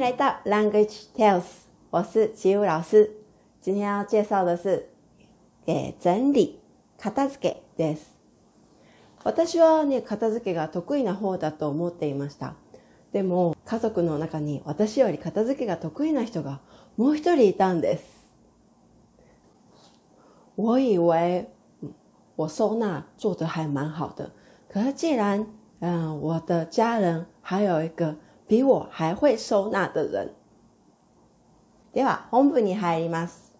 迎来到 Language Tales，我是吉武老师。今天要介绍的是给整理片付けです。私はね、片付けが得意な方だと思っていました。でも、家族の中に私より片付けが得意な人がもう一人いたんです。我以为我收纳做得还蛮好的，可是既然嗯，我的家人还有一个比我还会收纳的人。では、本文に入ります。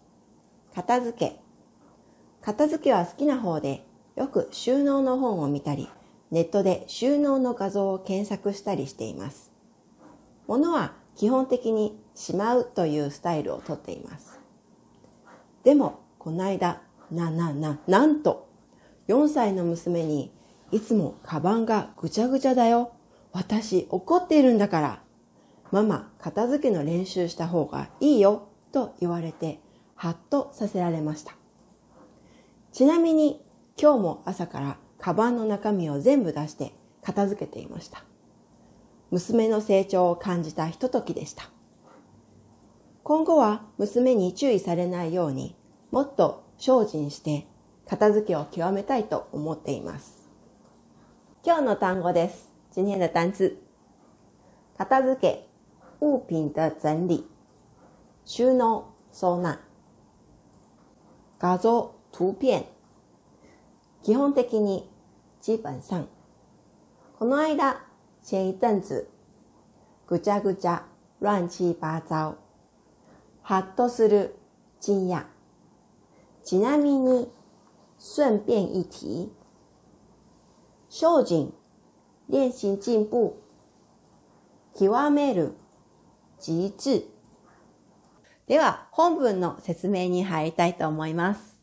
片付け。片付けは好きな方で、よく収納の本を見たり、ネットで収納の画像を検索したりしています。物は基本的にしまうというスタイルをとっています。でも、この間、な、な、な、なんと、4歳の娘に、いつもカバンがぐちゃぐちゃだよ。私怒っているんだから。ママ、片付けの練習した方がいいよ。と言われて、ハッとさせられました。ちなみに、今日も朝からカバンの中身を全部出して片付けていました。娘の成長を感じたひとときでした。今後は娘に注意されないようにもっと精進して片付けを極めたいと思っています。今日の単語です。今天的单字。片付け、物品的整理、収納、收納。画像、图片。基本的に、基本上。この間、前一阵子、ぐちゃぐちゃ、乱七八糟。ハッとする、惊讶。ちなみに、顺便一提。精進、 練習進步。極める、極致。では、本文の説明に入りたいと思います。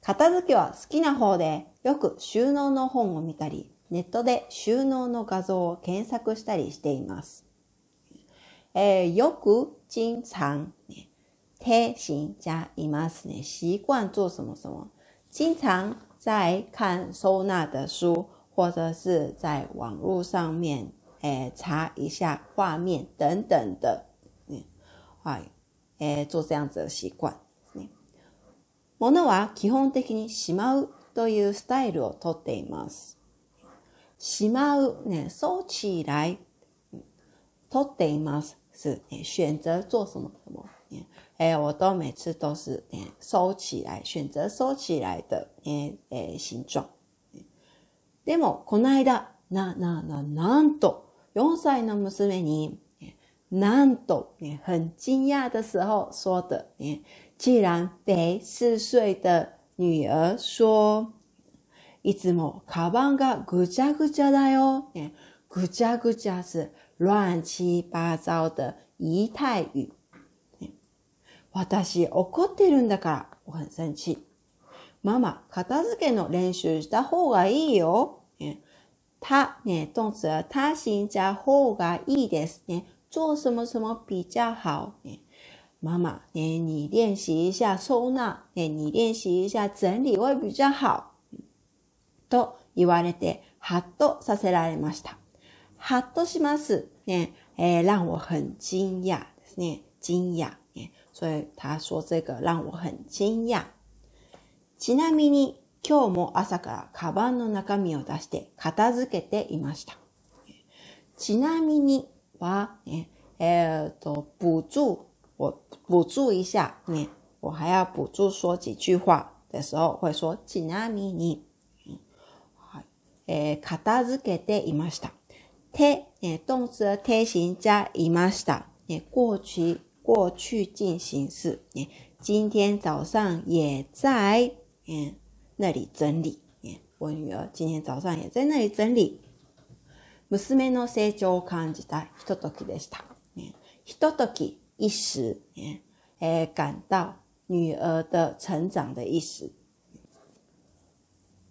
片付けは好きな方で、よく収納の本を見たり、ネットで収納の画像を検索したりしています。えー、よく、经常、ね、贴行加いますね。習慣做什么什么。经常在看收纳的书，或者是在网络上面，诶，查一下画面等等的，嗯，はい、え做这样子的习惯。物は基本的にしまうというスタイルをとっています。しまう、ね、收起来、とっています。是、選择做什么什么。哎，我都每次都是收起来，选择收起来的诶诶形状。 でも、この間、な、な、な、なんと、4歳の娘に、なんと、很惊讶的时候说的，既然被四岁的女儿说，いつもカバンがぐちゃぐちゃだよ。ぐちゃぐちゃ是乱七八糟的仪态语。私怒ってるんだから。我很生气。ママ、片付けの練習した方がいいよ。他ね、动词は他行加方がいいですね。做什么什么比较好。妈妈，ね、你练习一下收納。ね、你練習一下整理会比较好。と言われて、ハッとさせられました。ハッとします。ね、えー、让我很惊讶ですね。惊讶。所以他说这个让我很惊讶。ちなみに、今日も朝からカバンの中身を出して片付けていました。ちなみには、ね、えっ、と、补助、我补助一下，ね、我还要补助说几句话的时候会说、ちなみに、はいえー、片付けていました。て、え動詞的贴形加いました。ね、过去过去进行式，今天早上也在嗯那里整理。我女儿今天早上也在那里整理。娘の成長を感じたひとときでした。ひととき、一時、え感到女兒的成長的意思。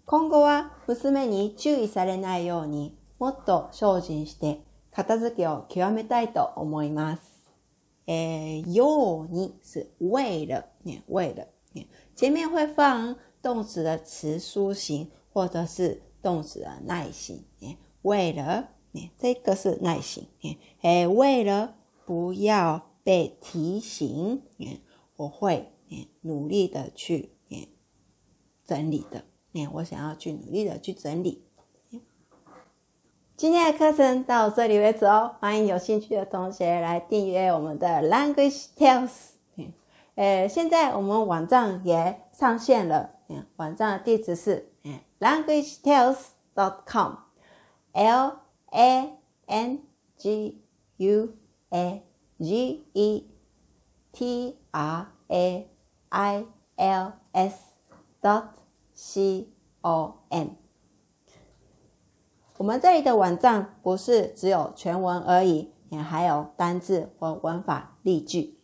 今後は娘に注意されないようにもっと精進して片付けを極めたいと思います。诶，ように是为了，ね、为了，前面会放动词的词书形，或者是动词的耐心，为了，这个是耐心，诶，为了不要被提醒，我会努力的去整理的。我想要去努力的去整理。今天的课程到这里为止哦，欢迎有兴趣的同学来订阅我们的 Language Tales。呃，现在我们网站也上线了，嗯网站的地址是 language tales dot com，l a n g u a g e T R A I L S dot C O M。我们这里的网站不是只有全文而已，也还有单字和文法例句。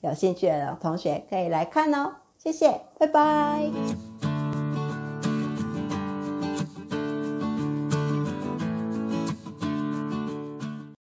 有兴趣的同学可以来看哦。谢谢，拜拜。